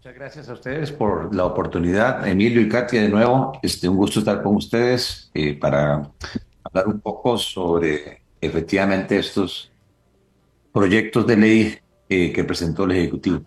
Muchas gracias a ustedes por la oportunidad, Emilio y Katia, de nuevo. Este, un gusto estar con ustedes eh, para hablar un poco sobre efectivamente estos proyectos de ley eh, que presentó el Ejecutivo.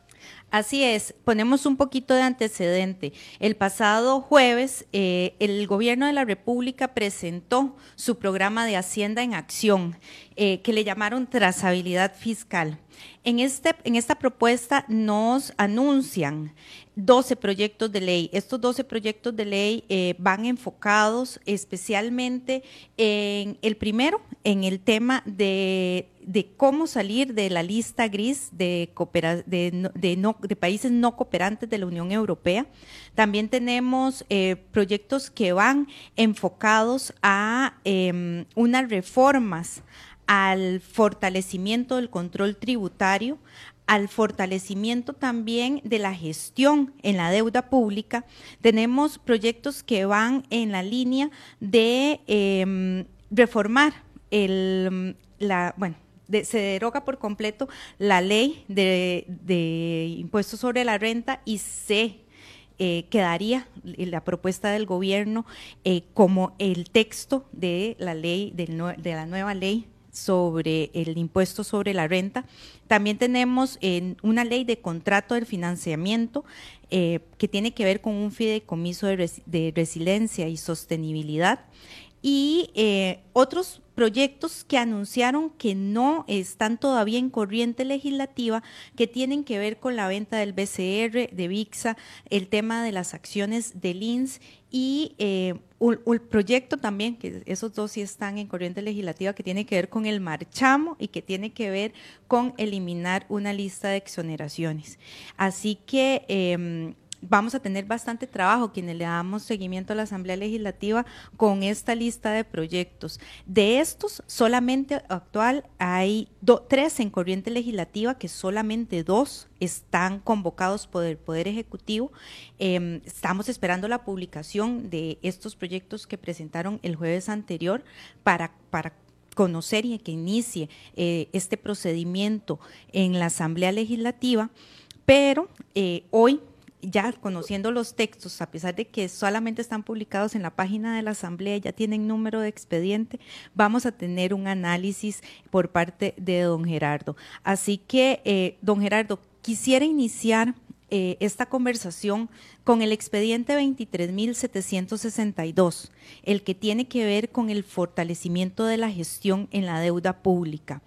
Así es, ponemos un poquito de antecedente. El pasado jueves, eh, el gobierno de la República presentó su programa de Hacienda en Acción, que le llamaron trazabilidad fiscal. En, este, en esta propuesta nos anuncian 12 proyectos de ley. Estos 12 proyectos de ley eh, van enfocados especialmente en el primero, en el tema de, cómo salir de la lista gris de, de, países no cooperantes de la Unión Europea. También tenemos eh, proyectos que van enfocados a em, unas reformas al fortalecimiento del control tributario, al fortalecimiento también de la gestión en la deuda pública. Tenemos proyectos que van en la línea de em, reformar el, la, bueno, se deroga por completo la ley de, impuestos sobre la renta y se eh, quedaría la propuesta del gobierno eh, como el texto de la ley, de la nueva ley sobre el impuesto sobre la renta. También tenemos en una ley de contrato del financiamiento eh, que tiene que ver con un fideicomiso de, resiliencia y sostenibilidad y eh, otros proyectos que anunciaron que no están todavía en corriente legislativa, que tienen que ver con la venta del BCR, de VIXA, el tema de las acciones del INS y eh, un, proyecto también, que esos dos sí están en corriente legislativa, que tiene que ver con el marchamo y que tiene que ver con eliminar una lista de exoneraciones. Así que em, vamos a tener bastante trabajo quienes le damos seguimiento a la Asamblea Legislativa con esta lista de proyectos. De estos, solamente actual hay tres en corriente legislativa, que solamente dos están convocados por el Poder Ejecutivo. Em, estamos esperando la publicación de estos proyectos que presentaron el jueves anterior para, para conocer y que inicie eh, este procedimiento en la Asamblea Legislativa, pero eh, hoy ya conociendo los textos, a pesar de que solamente están publicados en la página de la Asamblea, ya tienen número de expediente, vamos a tener un análisis por parte de don Gerardo. Así que, eh, don Gerardo, quisiera iniciar eh, esta conversación con el expediente 23.762, el que tiene que ver con el fortalecimiento de la gestión en la deuda pública.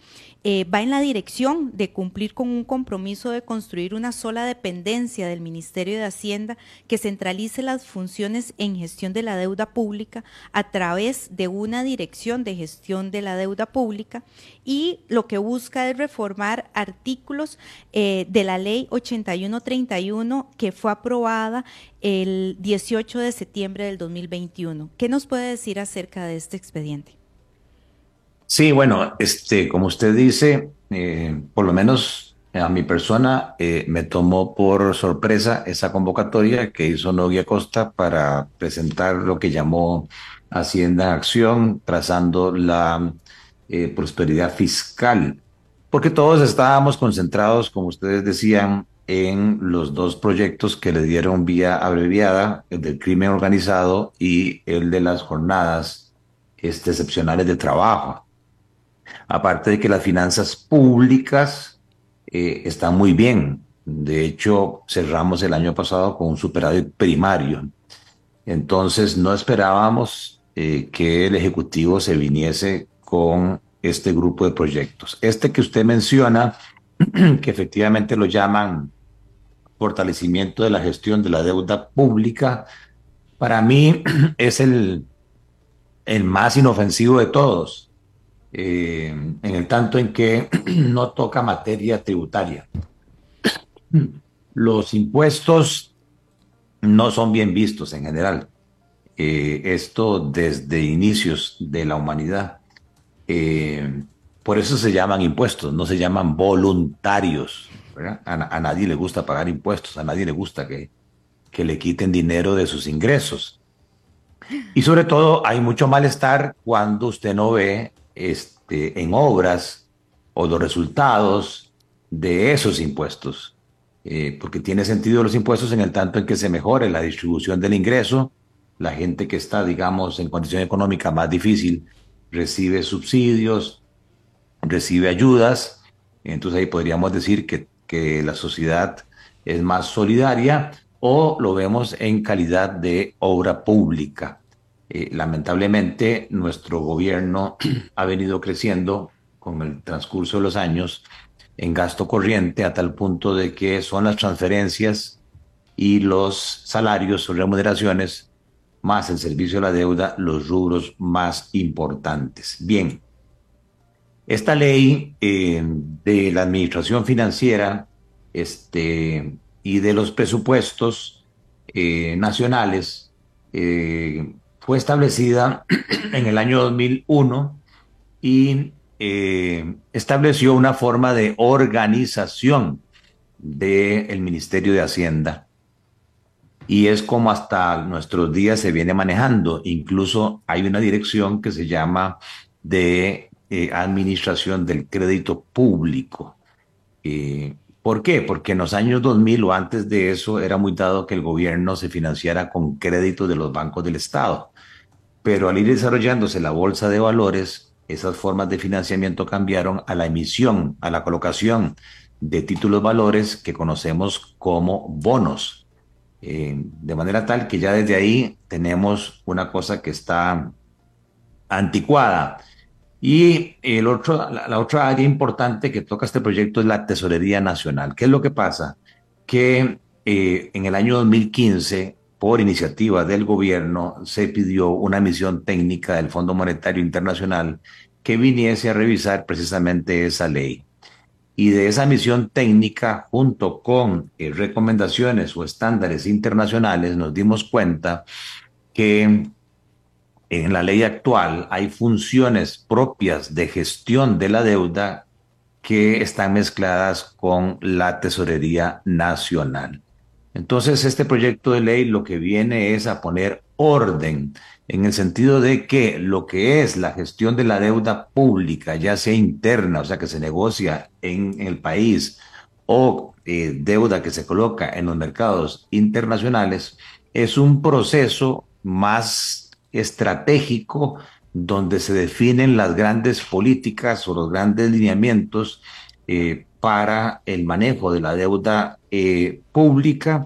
Eh, va en la dirección de cumplir con un compromiso de construir una sola dependencia del Ministerio de Hacienda que centralice las funciones en gestión de la deuda pública a través de una dirección de gestión de la deuda pública y lo que busca es reformar artículos eh, de la ley 8131 que fue aprobada el 18 de septiembre del 2021. ¿Qué nos puede decir acerca de este expediente? Sí, bueno, este, como usted dice, eh, por lo menos a mi persona eh, me tomó por sorpresa esa convocatoria que hizo Nogui Costa para presentar lo que llamó Hacienda Acción, trazando la eh, prosperidad fiscal, porque todos estábamos concentrados, como ustedes decían, en los dos proyectos que le dieron vía abreviada, el del crimen organizado y el de las jornadas este, excepcionales de trabajo. Aparte de que las finanzas públicas eh, están muy bien. De hecho, cerramos el año pasado con un superávit primario. Entonces, no esperábamos eh, que el Ejecutivo se viniese con este grupo de proyectos. Este que usted menciona, que efectivamente lo llaman fortalecimiento de la gestión de la deuda pública, para mí es el, el más inofensivo de todos, eh, en el tanto en que no toca materia tributaria. Los impuestos no son bien vistos en general. Eh, esto desde inicios de la humanidad. Eh, por eso se llaman impuestos, no se llaman voluntarios. A, nadie le gusta pagar impuestos, a nadie le gusta que, que le quiten dinero de sus ingresos. Y sobre todo hay mucho malestar cuando usted no ve este, en obras o los resultados de esos impuestos. eh, porque tiene sentido los impuestos en el tanto en que se mejore la distribución del ingreso, la gente que está, digamos, en condición económica más difícil recibe subsidios, recibe ayudas, entonces ahí podríamos decir que, que la sociedad es más solidaria o lo vemos en calidad de obra pública. Eh, lamentablemente, nuestro gobierno ha venido creciendo con el transcurso de los años en gasto corriente a tal punto de que son las transferencias y los salarios o remuneraciones más el servicio de la deuda los rubros más importantes. Bien, esta ley eh, de la administración financiera este, y de los presupuestos eh, nacionales eh, fue establecida en el año 2001 y estableció una forma de organización del Ministerio de Hacienda. Y es como hasta nuestros días se viene manejando. Incluso hay una dirección que se llama de eh, Administración del Crédito Público. Eh, ¿Por qué? Porque en los años 2000 o antes de eso era muy dado que el gobierno se financiara con créditos de los bancos del Estado. Pero al ir desarrollándose la bolsa de valores, esas formas de financiamiento cambiaron a la emisión, a la colocación de títulos valores que conocemos como bonos. Eh, de manera tal que ya desde ahí tenemos una cosa que está anticuada. Y el otro, la, la, otra área importante que toca este proyecto es la Tesorería Nacional. ¿Qué es lo que pasa? Que eh, en el año 2015 por iniciativa del gobierno, se pidió una misión técnica del Fondo Monetario Internacional que viniese a revisar precisamente esa ley. Y de esa misión técnica, junto con eh, recomendaciones o estándares internacionales, nos dimos cuenta que en la ley actual hay funciones propias de gestión de la deuda que están mezcladas con la tesorería nacional. Entonces, este proyecto de ley lo que viene es a poner orden en el sentido de que lo que es la gestión de la deuda pública, ya sea interna, o sea, que se negocia en, el país, o eh, deuda que se coloca en los mercados internacionales, es un proceso más estratégico donde se definen las grandes políticas o los grandes lineamientos eh, para el manejo de la deuda eh, pública,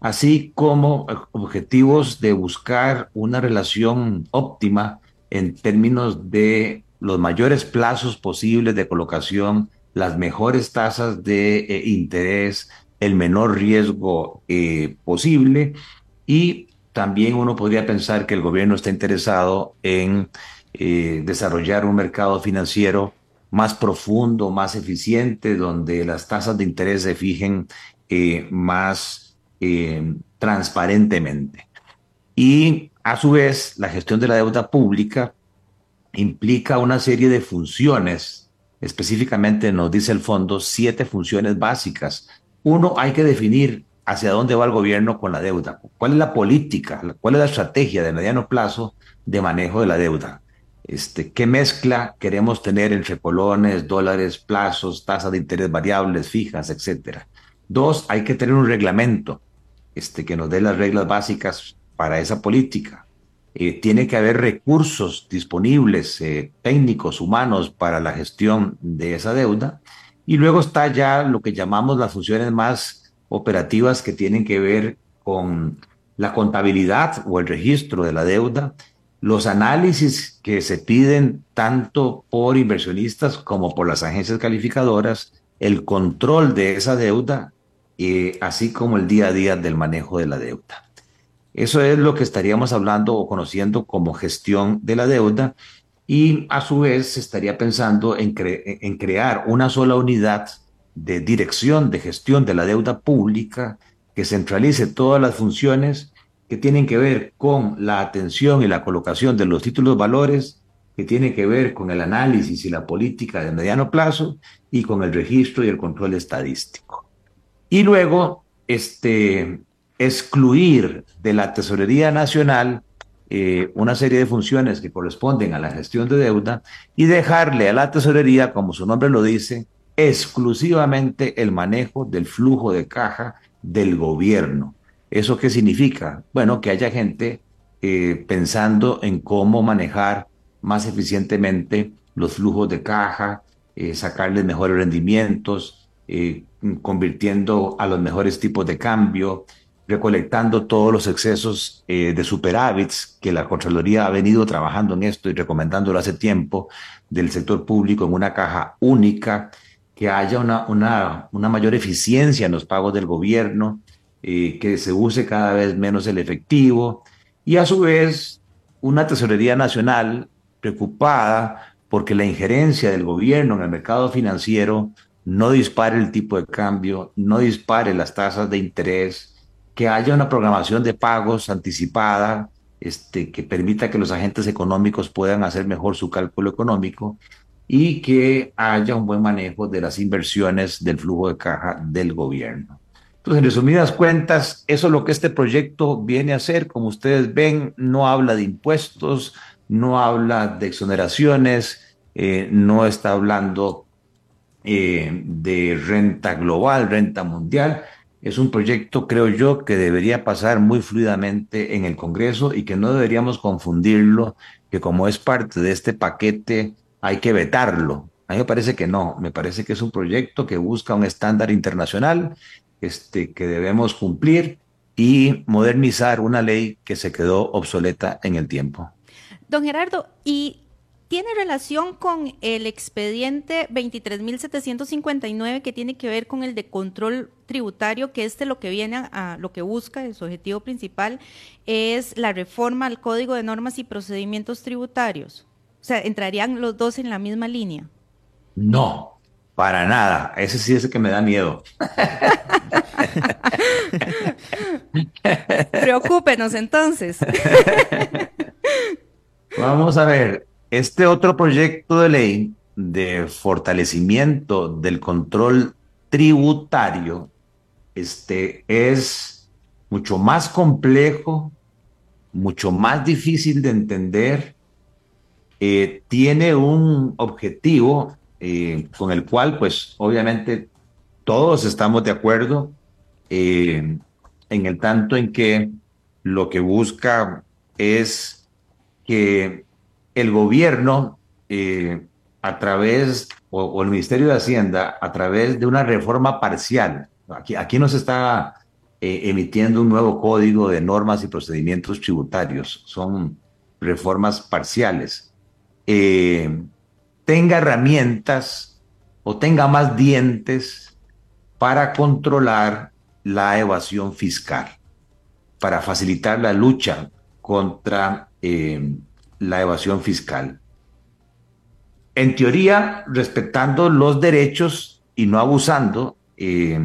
así como objetivos de buscar una relación óptima en términos de los mayores plazos posibles de colocación, las mejores tasas de eh, interés, el menor riesgo posible y también uno podría pensar que el gobierno está interesado en desarrollar un mercado financiero más profundo, más eficiente, donde las tasas de interés se fijen eh, más eh, transparentemente. Y a su vez, la gestión de la deuda pública implica una serie de funciones, específicamente nos dice el fondo, siete funciones básicas. Uno, hay que definir hacia dónde va el gobierno con la deuda, cuál es la política, cuál es la estrategia de mediano plazo de manejo de la deuda. Este, ¿Qué mezcla queremos tener entre colones, dólares, plazos, tasas de interés variables, fijas, etcétera? Dos, hay que tener un reglamento este, que nos dé las reglas básicas para esa política. Eh, tiene que haber recursos disponibles, eh, técnicos, humanos, para la gestión de esa deuda. Y luego está ya lo que llamamos las funciones más operativas que tienen que ver con la contabilidad o el registro de la deuda, los análisis que se piden tanto por inversionistas como por las agencias calificadoras, el control de esa deuda, eh, así como el día a día del manejo de la deuda. Eso es lo que estaríamos hablando o conociendo como gestión de la deuda y a su vez se estaría pensando en, en crear una sola unidad de dirección de gestión de la deuda pública que centralice todas las funciones que tienen que ver con la atención y la colocación de los títulos valores, que tienen que ver con el análisis y la política de mediano plazo y con el registro y el control estadístico. Y luego, este, excluir de la Tesorería Nacional eh, una serie de funciones que corresponden a la gestión de deuda y dejarle a la Tesorería, como su nombre lo dice, exclusivamente el manejo del flujo de caja del gobierno. ¿Eso qué significa? Bueno, que haya gente eh, pensando en cómo manejar más eficientemente los flujos de caja, eh, sacarles mejores rendimientos, eh, convirtiendo a los mejores tipos de cambio, recolectando todos los excesos de superávits que la Contraloría ha venido trabajando en esto y recomendándolo hace tiempo del sector público en una caja única, que haya una, una, una mayor eficiencia en los pagos del gobierno, que se use cada vez menos el efectivo, y a su vez una tesorería nacional preocupada porque la injerencia del gobierno en el mercado financiero no dispare el tipo de cambio, no dispare las tasas de interés, que haya una programación de pagos anticipada este, que permita que los agentes económicos puedan hacer mejor su cálculo económico y que haya un buen manejo de las inversiones del flujo de caja del gobierno. Entonces, en resumidas cuentas, eso es lo que este proyecto viene a hacer. Como ustedes ven, no habla de impuestos, no habla de exoneraciones, eh, no está hablando eh, de renta global, renta mundial. Es un proyecto, creo yo, que debería pasar muy fluidamente en el Congreso y que no deberíamos confundirlo, que como es parte de este paquete, hay que vetarlo. A mí me parece que no, me parece que es un proyecto que busca un estándar internacional este, que debemos cumplir y modernizar una ley que se quedó obsoleta en el tiempo. Don Gerardo, ¿y tiene relación con el expediente 23.759 que tiene que ver con el de control tributario, que este lo que viene a, lo que busca, su objetivo principal es la reforma al Código de Normas y Procedimientos Tributarios? O sea, ¿entrarían los dos en la misma línea? No, para nada. Ese sí es el que me da miedo. Preocúpenos entonces. Vamos a ver, este otro proyecto de ley de fortalecimiento del control tributario este, es mucho más complejo, mucho más difícil de entender, eh, tiene un objetivo eh, con el cual pues obviamente todos estamos de acuerdo eh, en el tanto en que lo que busca es que el gobierno a través, o, el Ministerio de Hacienda, a través de una reforma parcial, aquí, aquí no se está emitiendo un nuevo código de normas y procedimientos tributarios, son reformas parciales tenga herramientas o tenga más dientes para controlar la evasión fiscal, para facilitar la lucha contra eh, la evasión fiscal. En teoría, respetando los derechos y no abusando eh,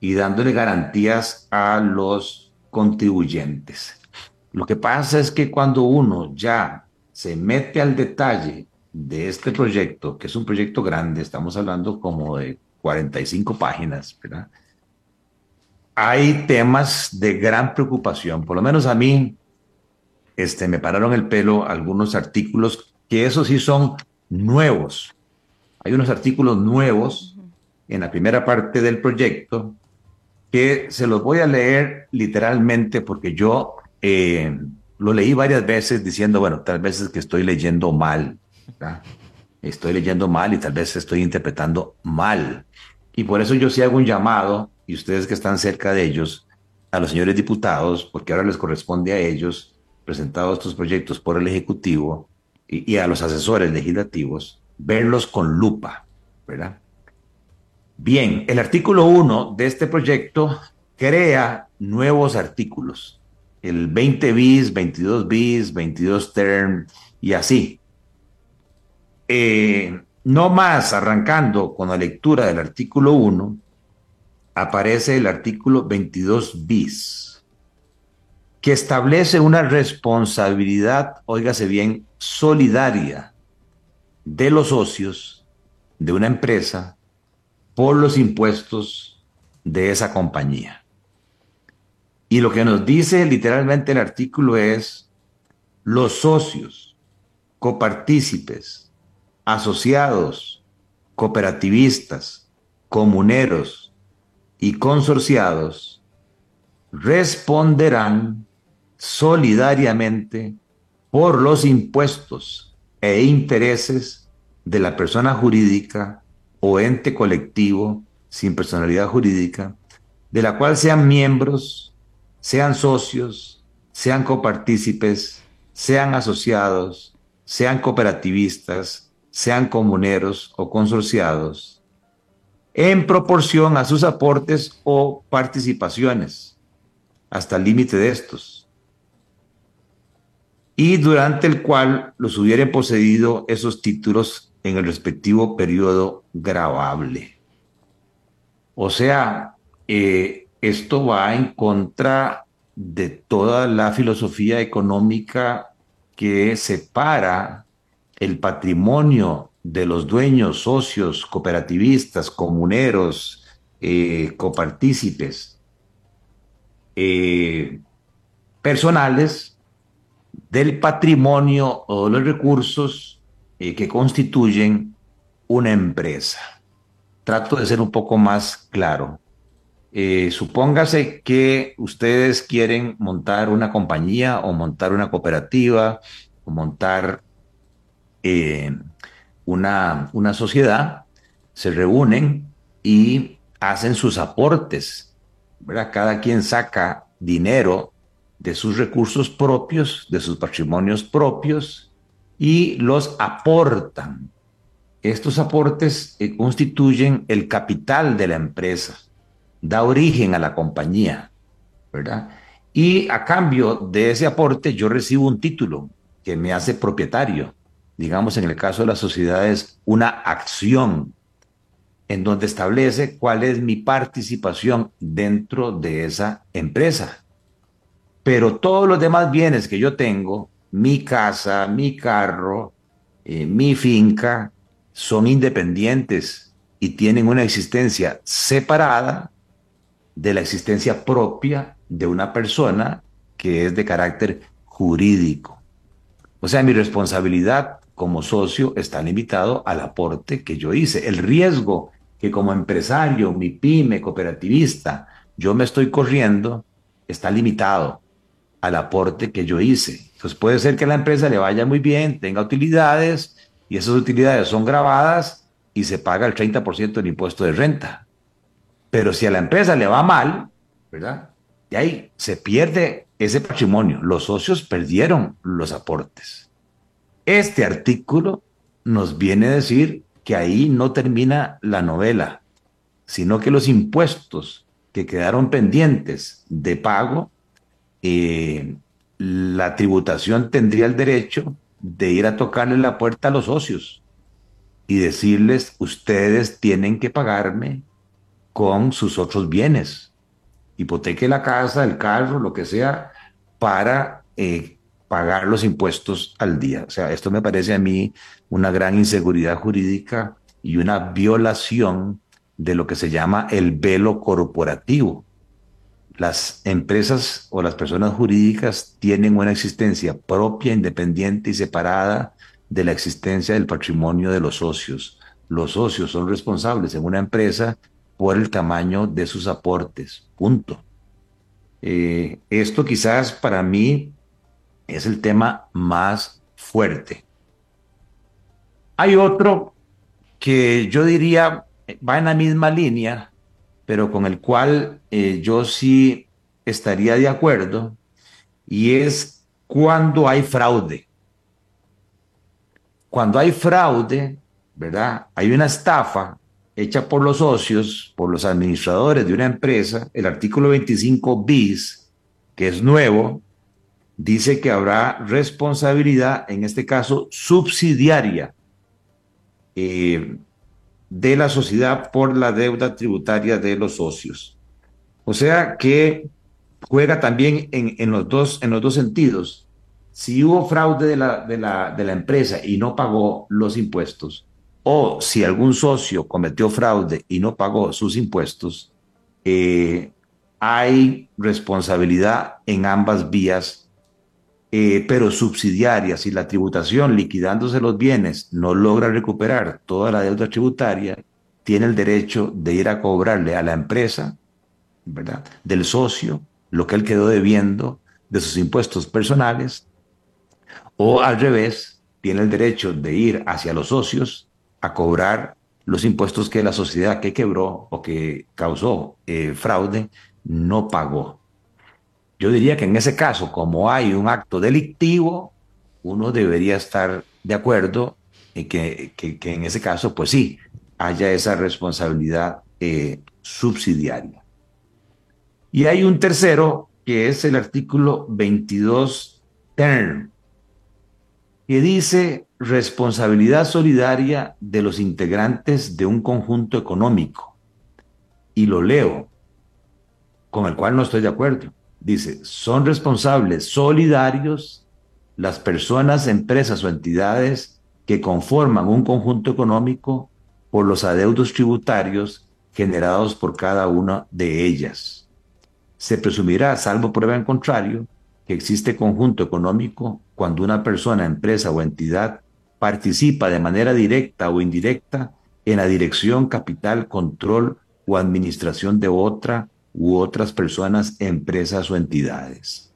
y dándole garantías a los contribuyentes. Lo que pasa es que cuando uno ya se mete al detalle de este proyecto, que es un proyecto grande, estamos hablando como de 45 páginas, ¿verdad? Hay temas de gran preocupación, por lo menos a mí, este, me pararon el pelo algunos artículos que esos sí son nuevos. Hay unos artículos nuevos en la primera parte del proyecto que se los voy a leer literalmente porque yo eh, lo leí varias veces diciendo, bueno, tal vez es que estoy leyendo mal Estoy leyendo mal y tal vez estoy interpretando mal. Y por eso yo sí hago un llamado, y ustedes que están cerca de ellos, a los señores diputados, porque ahora les corresponde a ellos, presentados estos proyectos por el Ejecutivo, y, a los asesores legislativos, verlos con lupa, ¿verdad? Bien, el artículo 1 de este proyecto crea nuevos artículos, el 20 bis, 22 bis, 22 term y así. Eh, no más arrancando con la lectura del artículo 1, aparece el artículo 22 bis, que establece una responsabilidad, óigase bien, solidaria de los socios de una empresa por los impuestos de esa compañía. Y lo que nos dice literalmente el artículo es, los socios, copartícipes, asociados, cooperativistas, comuneros y consorciados responderán solidariamente por los impuestos e intereses de la persona jurídica o ente colectivo sin personalidad jurídica, de la cual sean miembros, sean socios, sean copartícipes, sean asociados, sean cooperativistas, sean comuneros o consorciados, en proporción a sus aportes o participaciones, hasta el límite de estos, y durante el cual los hubieran poseído esos títulos en el respectivo periodo grabable. O sea, eh, esto va en contra de toda la filosofía económica que separa el patrimonio de los dueños, socios, cooperativistas, comuneros, eh, copartícipes, eh, personales del patrimonio o los recursos eh, que constituyen una empresa. Trato de ser un poco más claro. Eh, supóngase que ustedes quieren montar una compañía o montar una cooperativa o montar eh, una, una sociedad, se reúnen y hacen sus aportes. Cada quien saca dinero de sus recursos propios, de sus patrimonios propios, y los aportan. Estos aportes eh, constituyen el capital de la empresa, da origen a la compañía, ¿verdad? Y a cambio de ese aporte yo recibo un título que me hace propietario, digamos en el caso de las sociedades, una acción en donde establece cuál es mi participación dentro de esa empresa. Pero todos los demás bienes que yo tengo, mi casa, mi carro, eh, mi finca, son independientes y tienen una existencia separada de la existencia propia de una persona que es de carácter jurídico. O sea, mi responsabilidad como socio está limitado al aporte que yo hice. El riesgo que como empresario, mi pyme, cooperativista, yo me estoy corriendo, está limitado al aporte que yo hice. Entonces puede ser que la empresa le vaya muy bien, tenga utilidades y esas utilidades son grabadas y se paga el 30% del impuesto de renta. Pero si a la empresa le va mal, ¿verdad? Y ahí se pierde ese patrimonio. Los socios perdieron los aportes. Este artículo nos viene a decir que ahí no termina la novela, sino que los impuestos que quedaron pendientes de pago eh, la tributación tendría el derecho de ir a tocarle la puerta a los socios y decirles, ustedes tienen que pagarme con sus otros bienes. Hipoteque la casa, el carro, lo que sea, para eh, pagar los impuestos al día. O sea, esto me parece a mí una gran inseguridad jurídica y una violación de lo que se llama el velo corporativo las empresas o las personas jurídicas tienen una existencia propia, independiente y separada de la existencia del patrimonio de los socios. Los socios son responsables en una empresa por el tamaño de sus aportes. Punto. Eh, esto quizás para mí es el tema más fuerte. Hay otro que yo diría va en la misma línea, pero con el cual eh, yo sí estaría de acuerdo, y es cuando hay fraude. Cuando hay fraude, ¿verdad? Hay una estafa hecha por los socios, por los administradores de una empresa, el artículo 25 bis, que es nuevo, dice que habrá responsabilidad, en este caso subsidiaria, eh, de la sociedad por la deuda tributaria de los socios. O sea que juega también en, los, dos, en los dos sentidos. Si hubo fraude de la, de, la, de la empresa y no pagó los impuestos, o si algún socio cometió fraude y no pagó sus impuestos, eh, hay responsabilidad en ambas vías eh, pero subsidiaria, si la tributación liquidándose los bienes no logra recuperar toda la deuda tributaria, tiene el derecho de ir a cobrarle a la empresa, ¿verdad? Del socio, lo que él quedó debiendo de sus impuestos personales, o al revés, tiene el derecho de ir hacia los socios a cobrar los impuestos que la sociedad que quebró o que causó eh, fraude no pagó. Yo diría que en ese caso, como hay un acto delictivo, uno debería estar de acuerdo en que, en ese caso, pues sí, haya esa responsabilidad eh, subsidiaria. Y hay un tercero, que es el artículo 22 term, que dice responsabilidad solidaria de los integrantes de un conjunto económico. Y lo leo, con el cual no estoy de acuerdo. Dice, son responsables solidarios las personas, empresas o entidades que conforman un conjunto económico por los adeudos tributarios generados por cada una de ellas. Se presumirá, salvo prueba en contrario, que existe conjunto económico cuando una persona, empresa o entidad participa de manera directa o indirecta en la dirección, capital, control o administración de otra u otras personas, empresas o entidades.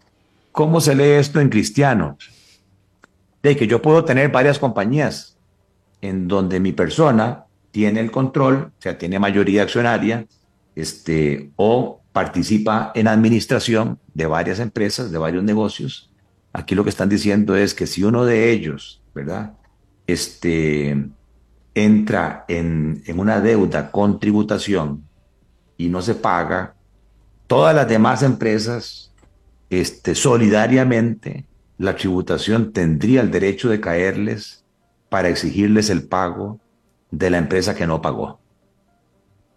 ¿Cómo se lee esto en cristiano? De que yo puedo tener varias compañías en donde mi persona tiene el control, o sea, tiene mayoría accionaria, este, o participa en administración de varias empresas, de varios negocios. Aquí lo que están diciendo es que si uno de ellos, ¿verdad? Este, entra en, en una deuda con tributación y no se paga, todas las demás empresas, este, solidariamente, la tributación tendría el derecho de caerles para exigirles el pago de la empresa que no pagó.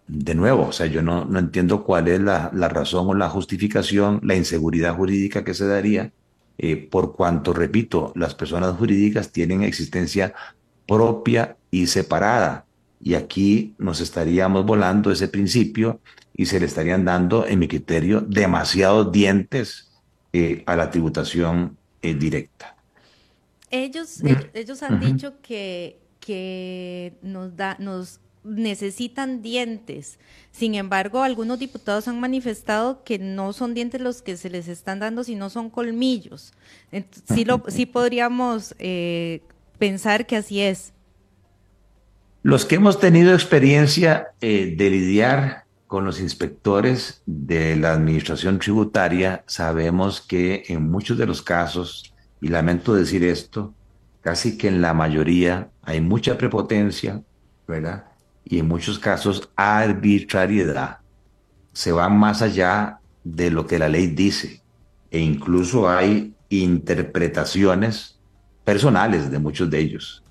De nuevo, o sea, yo no, no entiendo cuál es la, la, razón o la justificación, la inseguridad jurídica que se daría, eh, por cuanto, repito, las personas jurídicas tienen existencia propia y separada. Y aquí nos estaríamos volando ese principio y se le estarían dando, en mi criterio, demasiados dientes eh, a la tributación eh, directa. Ellos, ellos han dicho que, que nos, da, nos necesitan dientes. Sin embargo, algunos diputados han manifestado que no son dientes los que se les están dando, sino son colmillos. sí, lo, sí podríamos eh, pensar que así es. Los que hemos tenido experiencia de lidiar con los inspectores de la administración tributaria sabemos que en muchos de los casos, y lamento decir esto, casi que en la mayoría hay mucha prepotencia, ¿verdad? Y en muchos casos arbitrariedad. Se va más allá de lo que la ley dice e incluso hay interpretaciones personales de muchos de ellos.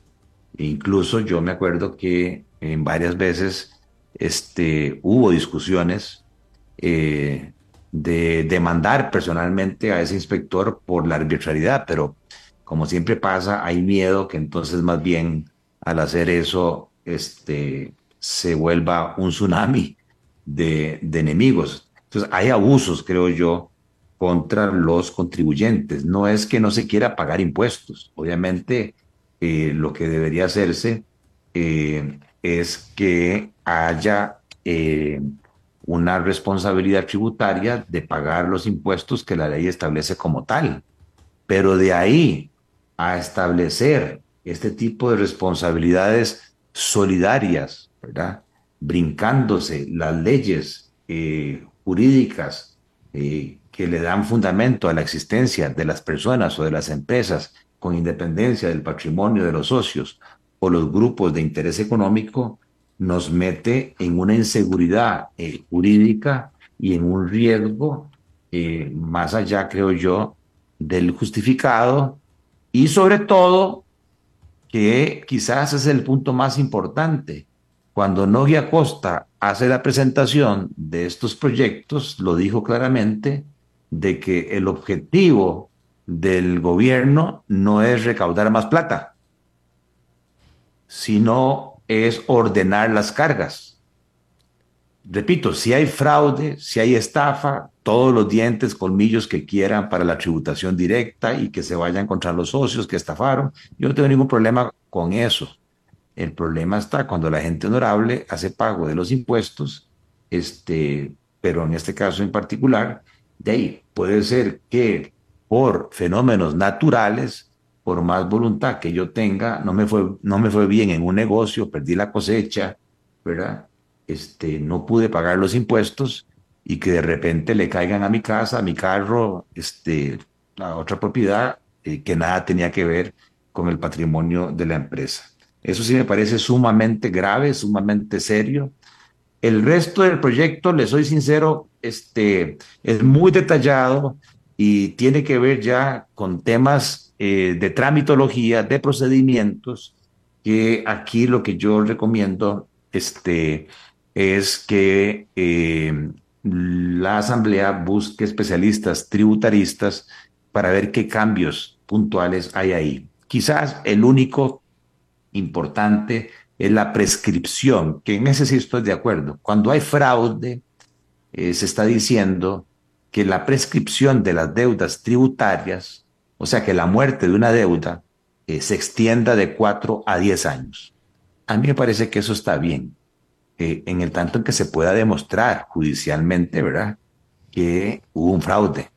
E incluso yo me acuerdo que en varias veces este, hubo discusiones eh, de demandar personalmente a ese inspector por la arbitrariedad, pero como siempre pasa, hay miedo que entonces más bien al hacer eso este, se vuelva un tsunami de, enemigos. Entonces hay abusos, creo yo, contra los contribuyentes. No es que no se quiera pagar impuestos. Obviamente, eh, lo que debería hacerse eh, es que haya eh, una responsabilidad tributaria de pagar los impuestos que la ley establece como tal. Pero de ahí a establecer este tipo de responsabilidades solidarias, Brincándose las leyes eh, jurídicas eh, que le dan fundamento a la existencia de las personas o de las empresas con independencia del patrimonio de los socios o los grupos de interés económico nos mete en una inseguridad eh, jurídica y en un riesgo eh, más allá, creo yo, del justificado y sobre todo que quizás es el punto más importante. Cuando Nogia Costa hace la presentación de estos proyectos, lo dijo claramente, de que el objetivo del gobierno no es recaudar más plata, sino es ordenar las cargas. Repito, si hay fraude, si hay estafa, todos los dientes, colmillos que quieran para la tributación directa y que se vayan contra los socios que estafaron. Yo no tengo ningún problema con eso. El problema está cuando la gente honorable hace pago de los impuestos, este, pero en este caso en particular, de ahí puede ser que por fenómenos naturales, por más voluntad que yo tenga, no me fue, no me fue bien en un negocio, perdí la cosecha, ¿verdad? Este, no pude pagar los impuestos y que de repente le caigan a mi casa, a mi carro, este, a otra propiedad eh, que nada tenía que ver con el patrimonio de la empresa. Eso sí me parece sumamente grave, sumamente serio. El resto del proyecto, le soy sincero, este, es muy detallado y tiene que ver ya con temas eh, de tramitología, de procedimientos, que aquí lo que yo recomiendo este, es que eh, la Asamblea busque especialistas tributaristas para ver qué cambios puntuales hay ahí. Quizás el único importante es la prescripción, que en ese sí estoy de acuerdo. Cuando hay fraude, eh, se está diciendo que la prescripción de las deudas tributarias, o sea, que la muerte de una deuda, eh, se extienda de cuatro a diez años. A mí me parece que eso está bien, eh, en el tanto en que se pueda demostrar judicialmente, ¿verdad?, que hubo un fraude.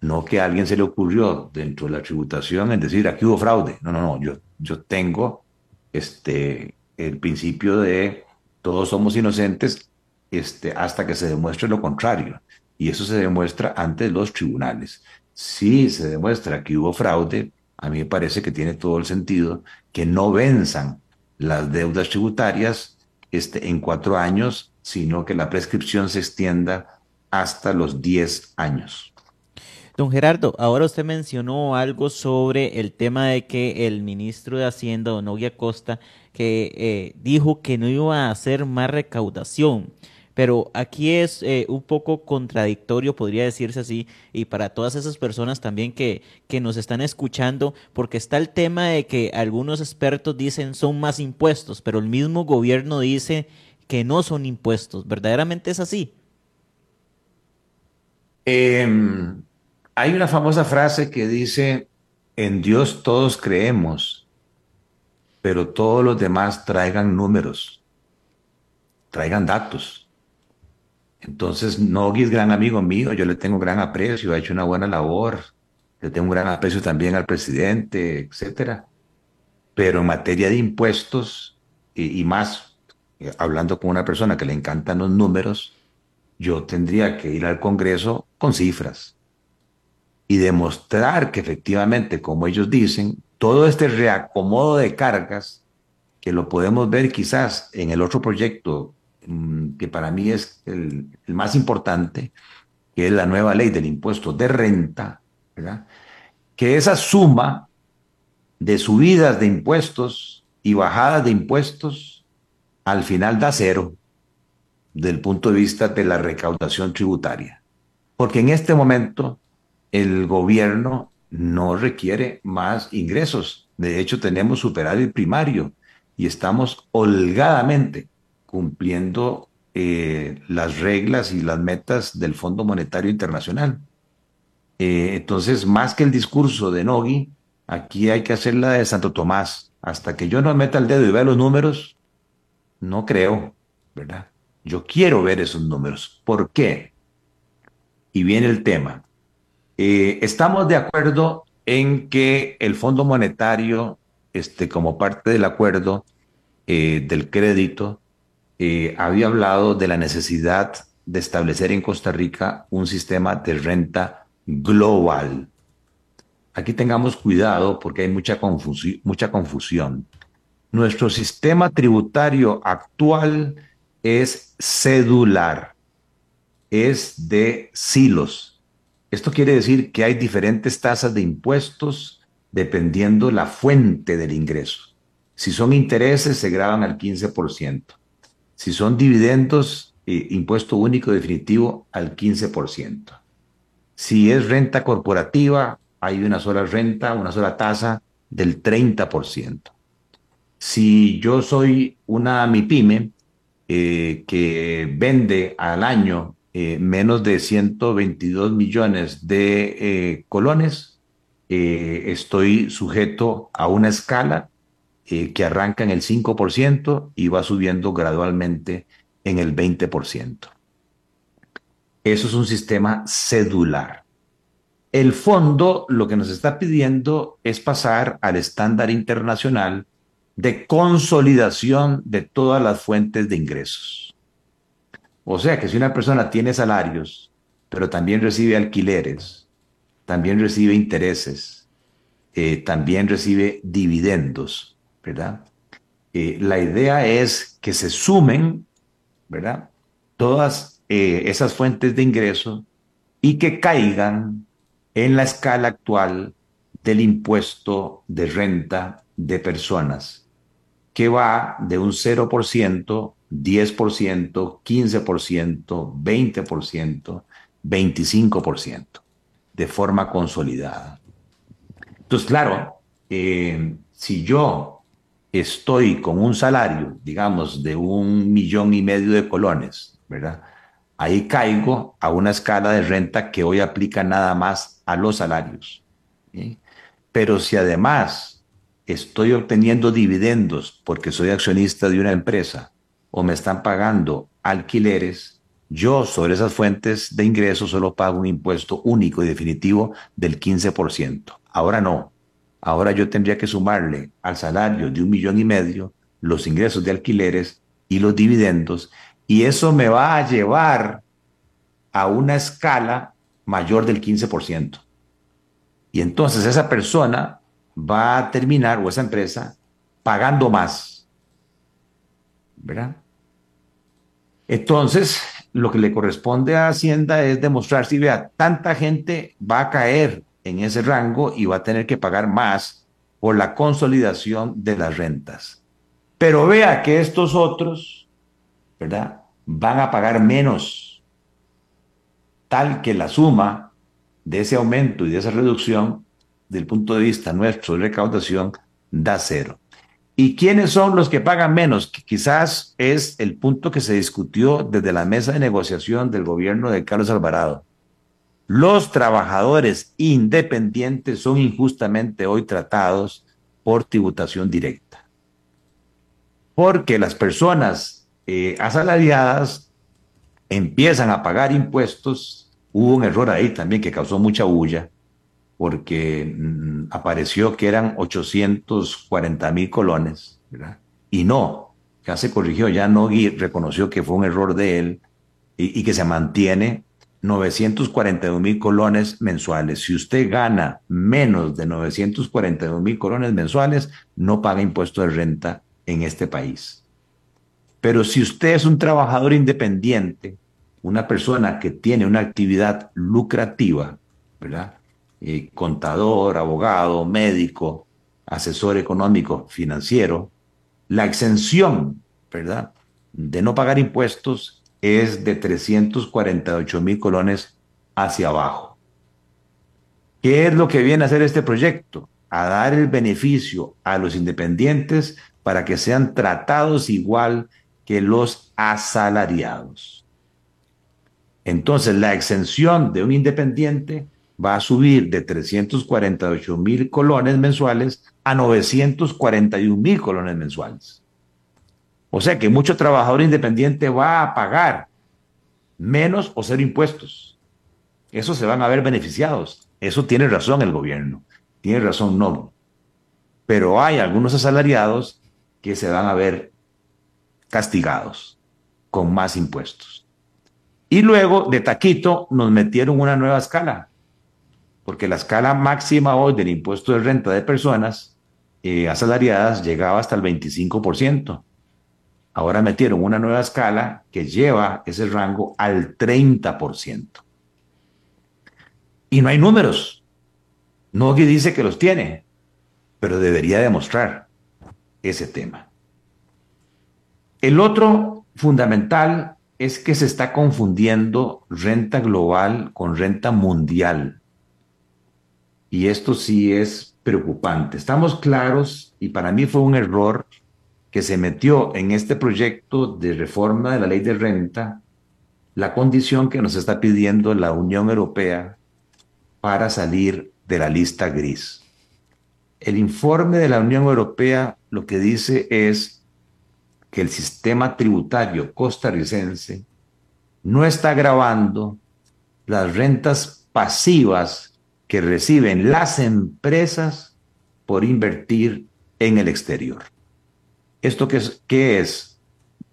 No que a alguien se le ocurrió dentro de la tributación en decir, aquí hubo fraude. No, no, no, yo, yo tengo este, el principio de todos somos inocentes este, hasta que se demuestre lo contrario. Y eso se demuestra ante los tribunales. Si se demuestra que hubo fraude, a mí me parece que tiene todo el sentido que no venzan las deudas tributarias este, en cuatro años, sino que la prescripción se extienda hasta los diez años. Don Gerardo, ahora usted mencionó algo sobre el tema de que el ministro de Hacienda, don Costa, que eh, dijo que no iba a hacer más recaudación. Pero aquí es eh, un poco contradictorio, podría decirse así, y para todas esas personas también que, que nos están escuchando, porque está el tema de que algunos expertos dicen son más impuestos, pero el mismo gobierno dice que no son impuestos. ¿Verdaderamente es así? Eh, hay una famosa frase que dice, en Dios todos creemos, pero todos los demás traigan números, traigan datos. Entonces, Nogui es gran amigo mío, yo le tengo gran aprecio, ha hecho una buena labor, le tengo un gran aprecio también al presidente, etcétera. Pero en materia de impuestos, y, y más eh, hablando con una persona que le encantan los números, yo tendría que ir al Congreso con cifras y demostrar que efectivamente, como ellos dicen, todo este reacomodo de cargas, que lo podemos ver quizás en el otro proyecto, mm, que para mí es el, más importante, que es la nueva ley del impuesto de renta, que esa suma de subidas de impuestos y bajadas de impuestos al final da cero del punto de vista de la recaudación tributaria. Porque en este momento el gobierno no requiere más ingresos. De hecho, tenemos superávit primario y estamos holgadamente cumpliendo eh, las reglas y las metas del Fondo Monetario Internacional. Eh, entonces, más que el discurso de Nogui, aquí hay que hacer la de Santo Tomás. Hasta que yo no meta el dedo y vea los números, no creo, ¿verdad? Yo quiero ver esos números. ¿Por qué? Y viene el tema. Eh, estamos de acuerdo en que el Fondo Monetario, este, como parte del acuerdo eh, del crédito, eh, había hablado de la necesidad de establecer en Costa Rica un sistema de renta global. Aquí tengamos cuidado porque hay mucha, mucha confusión. Nuestro sistema tributario actual es cedular, es de silos esto quiere decir que hay diferentes tasas de impuestos dependiendo la fuente del ingreso. Si son intereses, se graban al 15%. Si son dividendos, eh, impuesto único definitivo al 15%. Si es renta corporativa, hay una sola renta, una sola tasa del 30%. Si yo soy una MIPYME eh, que vende al año eh, menos de 122 millones de eh, colones, eh, estoy sujeto a una escala que arranca en el 5% y va subiendo gradualmente en el 20%. Eso es un sistema cedular. El fondo lo que nos está pidiendo es pasar al estándar internacional de consolidación de todas las fuentes de ingresos. O sea que si una persona tiene salarios, pero también recibe alquileres, también recibe intereses, eh, también recibe dividendos, ¿verdad? Eh, la idea es que se sumen, ¿verdad? Todas eh, esas fuentes de ingreso y que caigan en la escala actual del impuesto de renta de personas, que va de un 0% 10%, 15%, 20%, 25%, de forma consolidada. Entonces, claro, eh, si yo estoy con un salario, digamos, de un millón y medio de colones, ¿verdad? Ahí caigo a una escala de renta que hoy aplica nada más a los salarios. Pero si además estoy obteniendo dividendos porque soy accionista de una empresa o me están pagando alquileres, yo sobre esas fuentes de ingresos solo pago un impuesto único y definitivo del 15%. Ahora no. Ahora yo tendría que sumarle al salario de un millón y medio los ingresos de alquileres y los dividendos y eso me va a llevar a una escala mayor del 15%. Y entonces esa persona va a terminar, o esa empresa, pagando más. ¿Verdad? Entonces, lo que le corresponde a Hacienda es demostrar si vea, tanta gente va a caer en ese rango y va a tener que pagar más por la consolidación de las rentas. Pero vea que estos otros, ¿verdad? Van a pagar menos, tal que la suma de ese aumento y de esa reducción, del punto de vista nuestro de recaudación, da cero. ¿Y quiénes son los que pagan menos? Quizás es el punto que se discutió desde la mesa de negociación del gobierno de Carlos Alvarado. Los trabajadores independientes son injustamente hoy tratados por tributación directa. Porque las personas eh, asalariadas empiezan a pagar impuestos. Hubo un error ahí también que causó mucha bulla porque mm, apareció que eran 840 mil colones, ¿verdad? Y no, ya se corrigió, ya Nogui reconoció que fue un error de él y, que se mantiene 942 mil colones mensuales. Si usted gana menos de 942 mil colones mensuales, no paga impuesto de renta en este país. Pero si usted es un trabajador independiente, una persona que tiene una actividad lucrativa, ¿verdad? Eh, contador, abogado, médico, asesor económico, financiero, la exención, ¿verdad? De no pagar impuestos es de 348 mil colones hacia abajo. ¿Qué es lo que viene a hacer este proyecto? A dar el beneficio a los independientes para que sean tratados igual que los asalariados. Entonces, la exención de un independiente va a subir de 348 mil colones mensuales a 941 mil colones mensuales. O sea que mucho trabajador independiente va a pagar menos o cero impuestos. Eso se van a ver beneficiados. Eso tiene razón el gobierno. Tiene razón no. Pero hay algunos asalariados que se van a ver castigados con más impuestos. Y luego de taquito nos metieron una nueva escala, porque la escala máxima hoy del impuesto de renta de personas eh, asalariadas llegaba hasta el 25%. Ahora metieron una nueva escala que lleva ese rango al 30%. Y no hay números. Nogui dice que los tiene, pero debería demostrar ese tema. El otro fundamental es que se está confundiendo renta global con renta mundial y esto sí es preocupante. Estamos claros, y para mí fue un error que se metió en este proyecto de reforma de la ley de renta la condición que nos está pidiendo la Unión Europea para salir de la lista gris. El informe de la Unión Europea lo que dice es que el sistema tributario costarricense no está grabando las rentas pasivas que reciben las empresas por invertir en el exterior. ¿Esto qué es? Qué es?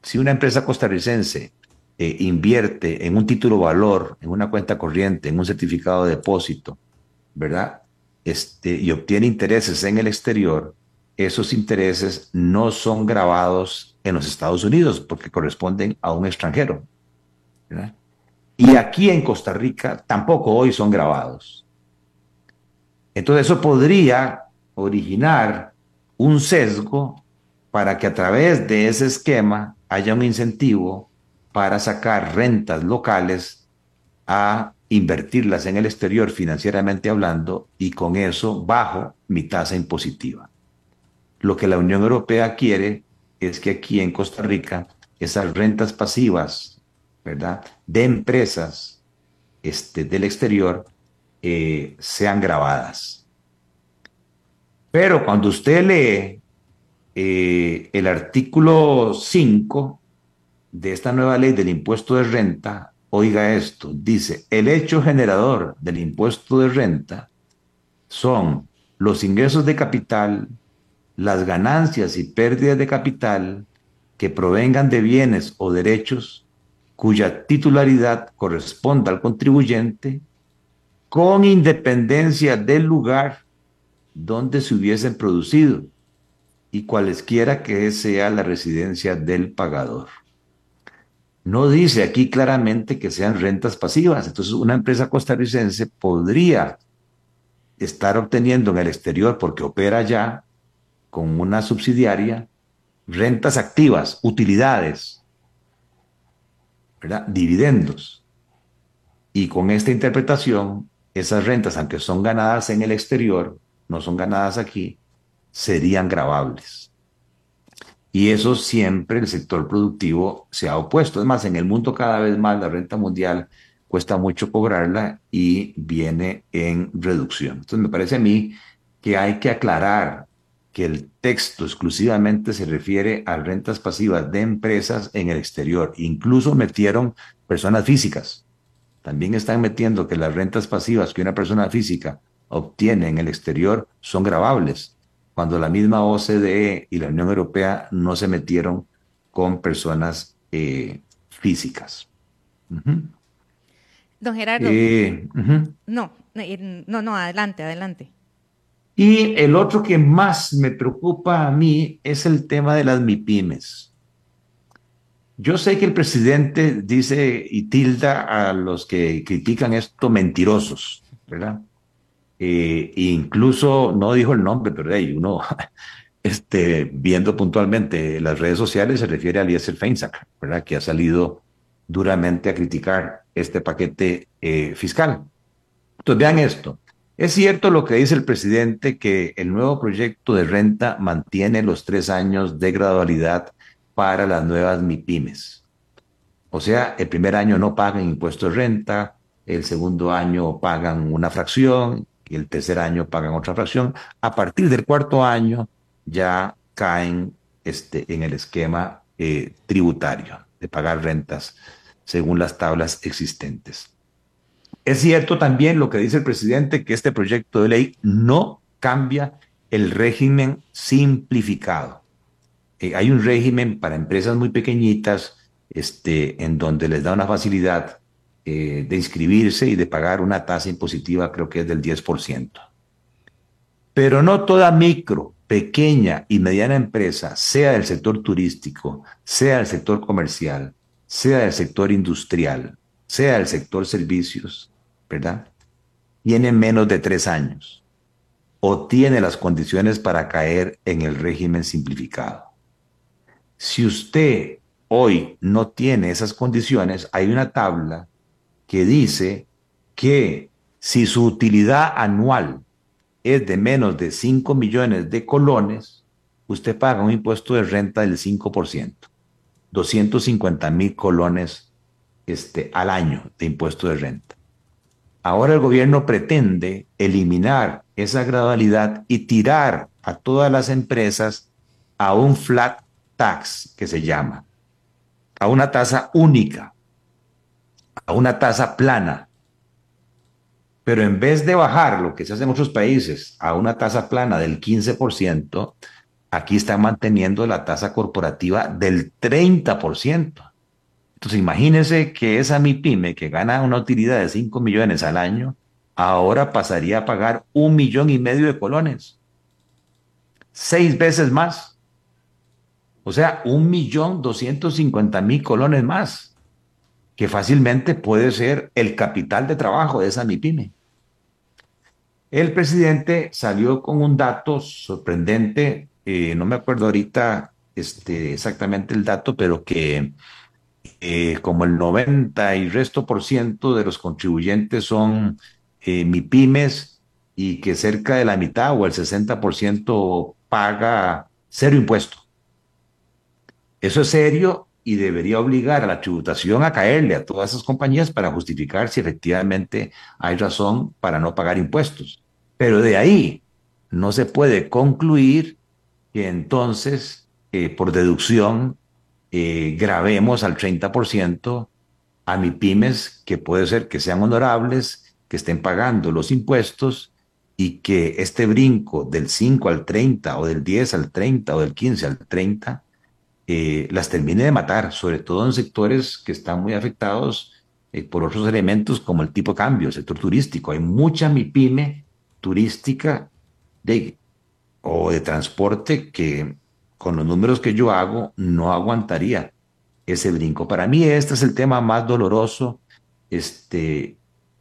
Si una empresa costarricense eh, invierte en un título valor, en una cuenta corriente, en un certificado de depósito, ¿verdad? Este, y obtiene intereses en el exterior, esos intereses no son grabados en los Estados Unidos porque corresponden a un extranjero. Y aquí en Costa Rica tampoco hoy son grabados. Entonces eso podría originar un sesgo para que a través de ese esquema haya un incentivo para sacar rentas locales a invertirlas en el exterior financieramente hablando y con eso bajo mi tasa impositiva. Lo que la Unión Europea quiere es que aquí en Costa Rica esas rentas pasivas, ¿verdad? De empresas este, del exterior eh, sean grabadas. Pero cuando usted lee eh, el artículo 5 de esta nueva ley del impuesto de renta, oiga esto, dice, el hecho generador del impuesto de renta son los ingresos de capital, las ganancias y pérdidas de capital que provengan de bienes o derechos cuya titularidad corresponda al contribuyente con independencia del lugar donde se hubiesen producido y cualesquiera que sea la residencia del pagador. No dice aquí claramente que sean rentas pasivas. Entonces, una empresa costarricense podría estar obteniendo en el exterior, porque opera ya con una subsidiaria, rentas activas, utilidades, ¿verdad? dividendos. Y con esta interpretación, esas rentas, aunque son ganadas en el exterior, no son ganadas aquí, serían grabables. Y eso siempre el sector productivo se ha opuesto. Es más, en el mundo cada vez más la renta mundial cuesta mucho cobrarla y viene en reducción. Entonces me parece a mí que hay que aclarar que el texto exclusivamente se refiere a rentas pasivas de empresas en el exterior. Incluso metieron personas físicas. También están metiendo que las rentas pasivas que una persona física obtiene en el exterior son grabables cuando la misma OCDE y la Unión Europea no se metieron con personas eh, físicas. Don Gerardo. Eh, no, eh, no, no, adelante, adelante. Y el otro que más me preocupa a mí es el tema de las MIPIMES. Yo sé que el presidente dice y tilda a los que critican esto mentirosos, ¿verdad? Eh, incluso no dijo el nombre, pero ahí uno, este, viendo puntualmente las redes sociales, se refiere a Eliezer Feinsack, ¿verdad? Que ha salido duramente a criticar este paquete eh, fiscal. Entonces, vean esto. Es cierto lo que dice el presidente que el nuevo proyecto de renta mantiene los tres años de gradualidad para las nuevas MIPIMES. O sea, el primer año no pagan impuestos de renta, el segundo año pagan una fracción y el tercer año pagan otra fracción. A partir del cuarto año ya caen este, en el esquema eh, tributario de pagar rentas según las tablas existentes. Es cierto también lo que dice el presidente, que este proyecto de ley no cambia el régimen simplificado. Eh, hay un régimen para empresas muy pequeñitas este, en donde les da una facilidad eh, de inscribirse y de pagar una tasa impositiva, creo que es del 10%. Pero no toda micro, pequeña y mediana empresa, sea del sector turístico, sea del sector comercial, sea del sector industrial, sea del sector servicios, ¿verdad? Tiene menos de tres años o tiene las condiciones para caer en el régimen simplificado. Si usted hoy no tiene esas condiciones, hay una tabla que dice que si su utilidad anual es de menos de 5 millones de colones, usted paga un impuesto de renta del 5%, 250 mil colones este, al año de impuesto de renta. Ahora el gobierno pretende eliminar esa gradualidad y tirar a todas las empresas a un flat tax que se llama, a una tasa única, a una tasa plana. Pero en vez de bajar lo que se hace en otros países a una tasa plana del 15%, aquí están manteniendo la tasa corporativa del 30%. Entonces imagínense que esa MIPYME que gana una utilidad de 5 millones al año, ahora pasaría a pagar un millón y medio de colones. Seis veces más. O sea, un millón doscientos cincuenta mil colones más, que fácilmente puede ser el capital de trabajo de esa MIPYME. El presidente salió con un dato sorprendente, eh, no me acuerdo ahorita este, exactamente el dato, pero que eh, como el 90 y resto por ciento de los contribuyentes son eh, MIPIMES y que cerca de la mitad o el 60% paga cero impuesto. Eso es serio y debería obligar a la tributación a caerle a todas esas compañías para justificar si efectivamente hay razón para no pagar impuestos. Pero de ahí no se puede concluir que entonces, eh, por deducción, eh, grabemos al 30% a mi pymes, que puede ser que sean honorables, que estén pagando los impuestos y que este brinco del 5 al 30 o del 10 al 30 o del 15 al 30 eh, las termine de matar, sobre todo en sectores que están muy afectados eh, por otros elementos como el tipo de cambio, sector turístico. Hay mucha MIPYME turística de, o de transporte que con los números que yo hago, no aguantaría ese brinco. Para mí este es el tema más doloroso este,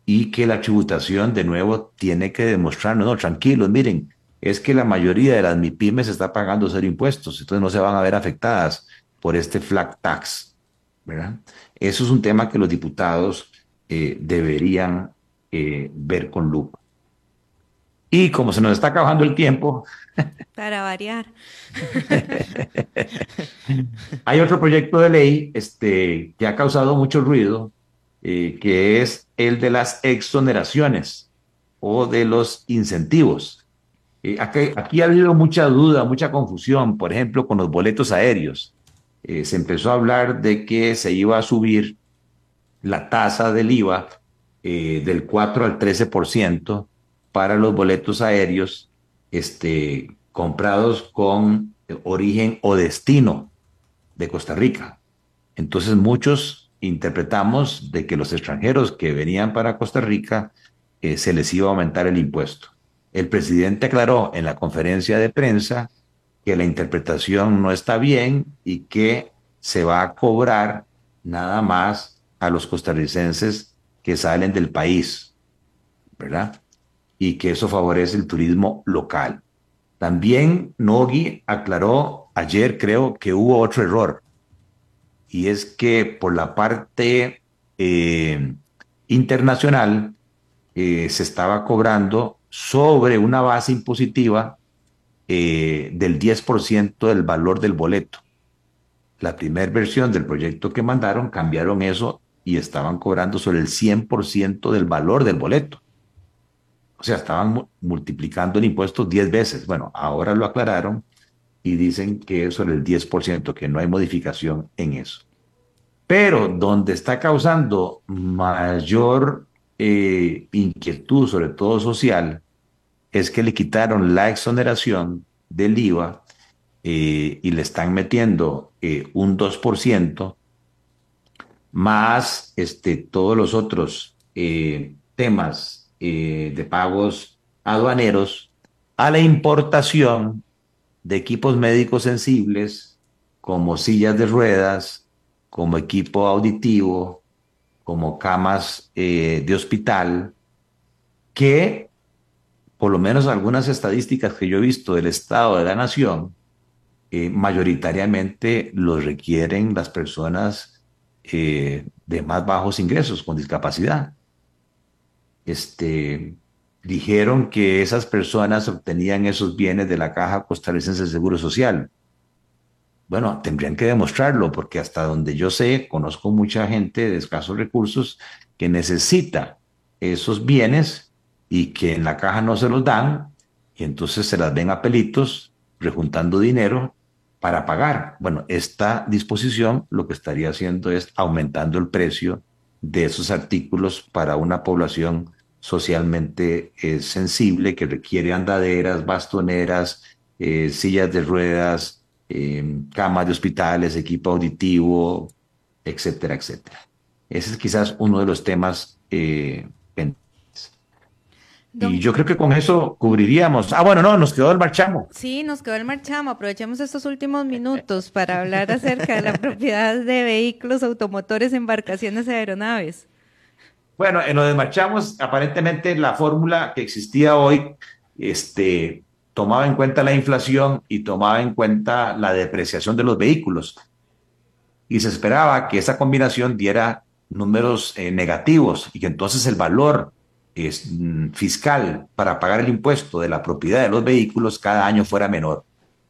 y que la tributación de nuevo tiene que demostrarnos, no, tranquilos, miren, es que la mayoría de las MIPIMES está pagando cero impuestos, entonces no se van a ver afectadas por este flat tax, ¿verdad? Eso es un tema que los diputados eh, deberían eh, ver con lupa. Y como se nos está acabando el tiempo. Para variar. hay otro proyecto de ley este, que ha causado mucho ruido, eh, que es el de las exoneraciones o de los incentivos. Eh, aquí, ha habido mucha duda, mucha confusión, por ejemplo, con los boletos aéreos. Eh, se empezó a hablar de que se iba a subir la tasa del IVA del 4 al 13% para los boletos aéreos este, comprados con origen o destino de Costa Rica. Entonces muchos interpretamos de que los extranjeros que venían para Costa Rica eh, se les iba a aumentar el impuesto. El presidente aclaró en la conferencia de prensa que la interpretación no está bien y que se va a cobrar nada más a los costarricenses que salen del país, ¿verdad? y que eso favorece el turismo local. También Nogui aclaró ayer, creo que hubo otro error, y es que por la parte eh, internacional eh, se estaba cobrando sobre una base impositiva eh, del 10% del valor del boleto. La primera versión del proyecto que mandaron cambiaron eso y estaban cobrando sobre el 100% del valor del boleto. O sea, estaban multiplicando el impuesto 10 veces. Bueno, ahora lo aclararon y dicen que es sobre el 10%, que no hay modificación en eso. Pero donde está causando mayor eh, inquietud, sobre todo social, es que le quitaron la exoneración del IVA eh, y le están metiendo eh, un 2% más este, todos los otros temas eh, de pagos aduaneros a la importación de equipos médicos sensibles como sillas de ruedas, como equipo auditivo, como camas eh, de hospital, que por lo menos algunas estadísticas que yo he visto del Estado de la Nación, eh, mayoritariamente los requieren las personas de más bajos ingresos con discapacidad este, dijeron que esas personas obtenían esos bienes de la Caja Costarricense de Seguro Social. Bueno, tendrían que demostrarlo porque hasta donde yo sé, conozco mucha gente de escasos recursos que necesita esos bienes y que en la caja no se los dan y entonces se las ven a pelitos rejuntando dinero para pagar. Bueno, esta disposición lo que estaría haciendo es aumentando el precio de esos artículos para una población socialmente eh, sensible que requiere andaderas, bastoneras, eh, sillas de ruedas, eh, camas de hospitales, equipo auditivo, etcétera, etcétera. Ese es quizás uno de los temas y yo creo que con eso cubriríamos. Ah, bueno, no, nos quedó el marchamo. Sí, nos quedó el marchamo. Aprovechemos estos últimos minutos para hablar acerca de la propiedad de vehículos, automotores, embarcaciones y aeronaves. Bueno, en lo de marchamos, aparentemente la fórmula que existía hoy este, tomaba en cuenta la inflación y tomaba en cuenta la depreciación de los vehículos. Y se esperaba que esa combinación diera números eh, negativos y que entonces el valor mm, fiscal para pagar el impuesto de la propiedad de los vehículos cada año fuera menor.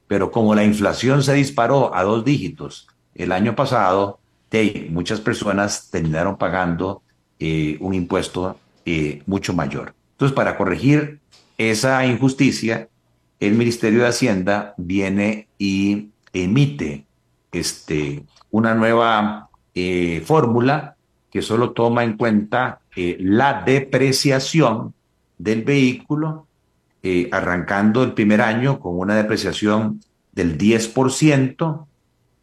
Pero como la inflación se disparó a dos dígitos el año pasado, muchas personas terminaron pagando eh, un impuesto eh, mucho mayor. Entonces, para corregir esa injusticia, el Ministerio de Hacienda viene y emite este, una nueva eh, fórmula que solo toma en cuenta eh, la depreciación del vehículo, eh, arrancando el primer año con una depreciación del 10%,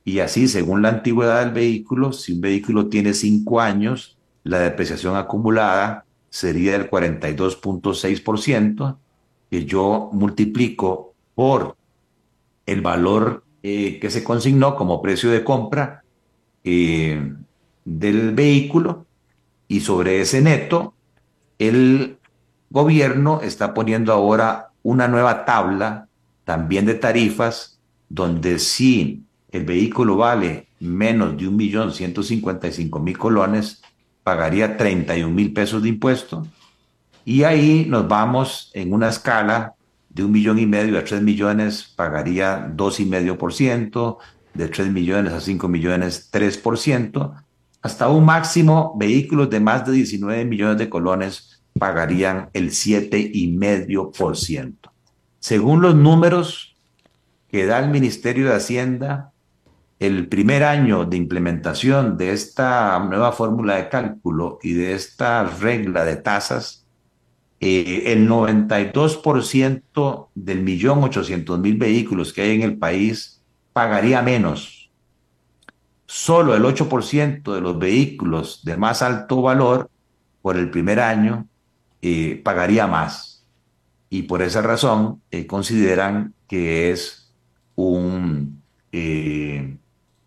y así, según la antigüedad del vehículo, si un vehículo tiene cinco años, la depreciación acumulada sería del 42.6%, que yo multiplico por el valor eh, que se consignó como precio de compra del vehículo y sobre ese neto el gobierno está poniendo ahora una nueva tabla también de tarifas donde si el vehículo vale menos de un millón ciento cincuenta y cinco mil colones, pagaría 31 mil pesos de impuesto. Y ahí nos vamos en una escala de un millón y medio a tres millones, pagaría dos y medio por ciento, de tres millones a cinco millones, tres por ciento, hasta un máximo, vehículos de más de 19 millones de colones pagarían el 7,5%. Según los números que da el Ministerio de Hacienda, el primer año de implementación de esta nueva fórmula de cálculo y de esta regla de tasas, eh, el 92% del millón ochocientos mil vehículos que hay en el país pagaría menos solo el 8% de los vehículos de más alto valor por el primer año eh, pagaría más. Y por esa razón eh, consideran que es un eh,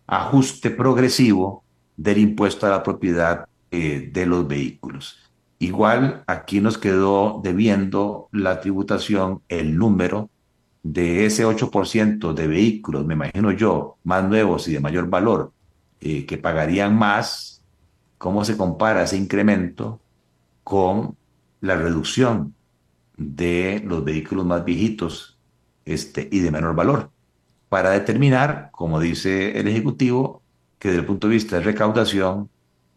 ajuste progresivo del impuesto a la propiedad de los vehículos. Igual aquí nos quedó debiendo la tributación el número de ese 8% de vehículos, me imagino yo, más nuevos y de mayor valor, eh, que pagarían más, ¿cómo se compara ese incremento con la reducción de los vehículos más viejitos este, y de menor valor? Para determinar, como dice el Ejecutivo, que desde el punto de vista de recaudación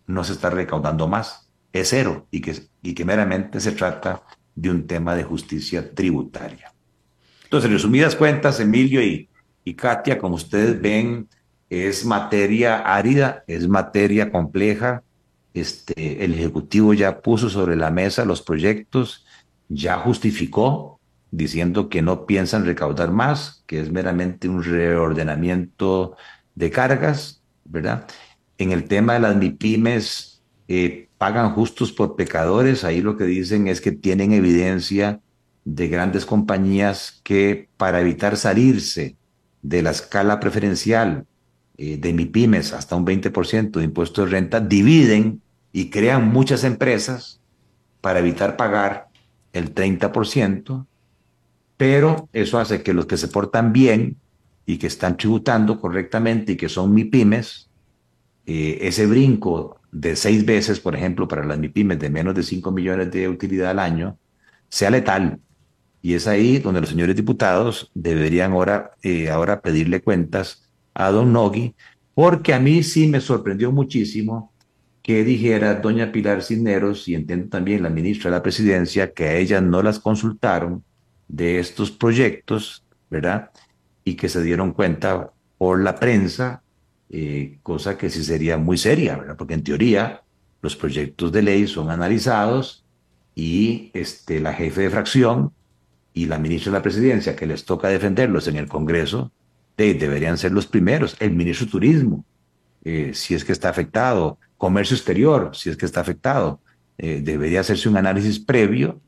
no se está recaudando más, es cero y que, y que meramente se trata de un tema de justicia tributaria. Entonces, resumidas cuentas, Emilio y, y Katia, como ustedes ven, es materia árida, es materia compleja. Este, el Ejecutivo ya puso sobre la mesa los proyectos, ya justificó diciendo que no piensan recaudar más, que es meramente un reordenamiento de cargas, ¿verdad? En el tema de las MIPIMES, eh, pagan justos por pecadores, ahí lo que dicen es que tienen evidencia de grandes compañías que para evitar salirse de la escala preferencial eh, de MIPIMES hasta un 20% de impuestos de renta, dividen y crean muchas empresas para evitar pagar el 30%, pero eso hace que los que se portan bien y que están tributando correctamente y que son MIPIMES, eh, ese brinco de seis veces, por ejemplo, para las MIPIMES de menos de 5 millones de utilidad al año, sea letal. Y es ahí donde los señores diputados deberían ahora, eh, ahora pedirle cuentas a don Nogui, porque a mí sí me sorprendió muchísimo que dijera doña Pilar Cisneros, y entiendo también la ministra de la Presidencia, que a ella no las consultaron de estos proyectos, ¿verdad? Y que se dieron cuenta por la prensa, eh, cosa que sí sería muy seria, ¿verdad? Porque en teoría los proyectos de ley son analizados y este, la jefe de fracción y la ministra de la Presidencia, que les toca defenderlos en el Congreso, deberían ser los primeros. El ministro de Turismo, eh, si es que está afectado. Comercio exterior, si es que está afectado. Eh, debería hacerse un análisis previo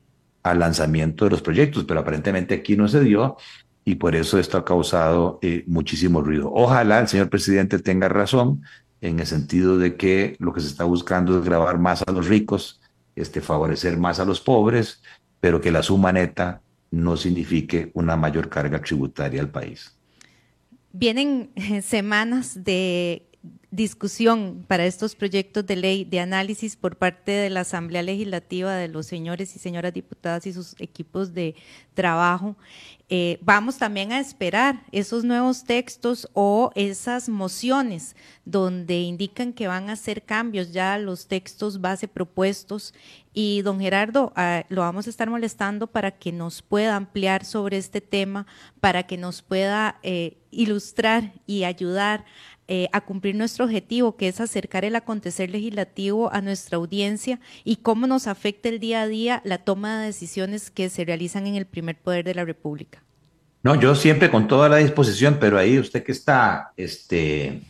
al lanzamiento de los proyectos, pero aparentemente aquí no se dio y por eso esto ha causado eh, muchísimo ruido. Ojalá el señor presidente tenga razón en el sentido de que lo que se está buscando es grabar más a los ricos, este, favorecer más a los pobres, pero que la suma neta no signifique una mayor carga tributaria al país. Vienen semanas de discusión para estos proyectos de ley de análisis por parte de la Asamblea Legislativa de los señores y señoras diputadas y sus equipos de trabajo. Eh, vamos también a esperar esos nuevos textos o esas mociones donde indican que van a hacer cambios ya los textos base propuestos. Y don Gerardo, ah, lo vamos a estar molestando para que nos pueda ampliar sobre este tema, para que nos pueda eh, ilustrar y ayudar eh, a cumplir nuestro objetivo, que es acercar el acontecer legislativo a nuestra audiencia y cómo nos afecta el día a día la toma de decisiones que se realizan en el primer poder de la República. No, yo siempre con toda la disposición, pero ahí usted que está, este,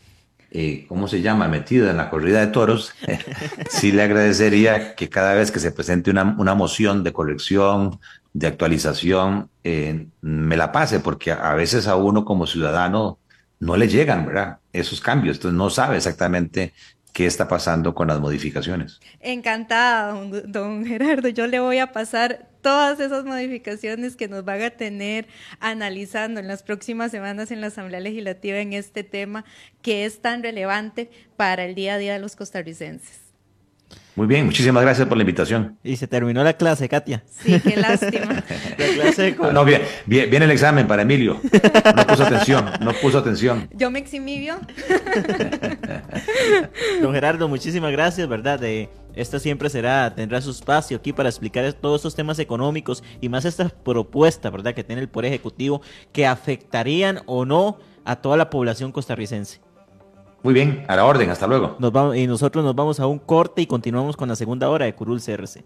eh, ¿cómo se llama? Metido en la corrida de toros, sí le agradecería que cada vez que se presente una, moción de corrección, de actualización, eh, me la pase, porque a veces a uno como ciudadano no le llegan, ¿verdad? Esos cambios, entonces no sabe exactamente qué está pasando con las modificaciones. Encantada, don, Gerardo. Yo le voy a pasar todas esas modificaciones que nos van a tener analizando en las próximas semanas en la Asamblea Legislativa en este tema que es tan relevante para el día a día de los costarricenses. Muy bien, muchísimas gracias por la invitación. Y se terminó la clase, Katia. Sí, qué lástima. la clase No, bien, viene el examen para Emilio. No puso atención, no puso atención. Yo me eximí, ¿vio? Don Gerardo, muchísimas gracias, ¿verdad? De, esta siempre será, tendrá su espacio aquí para explicar todos estos temas económicos y más estas propuestas, ¿verdad? Que tiene el Poder Ejecutivo que afectarían o no a toda la población costarricense. Muy bien, a la orden, hasta luego. Nos vamos, y nosotros nos vamos a un corte y continuamos con la segunda hora de Curul CRC.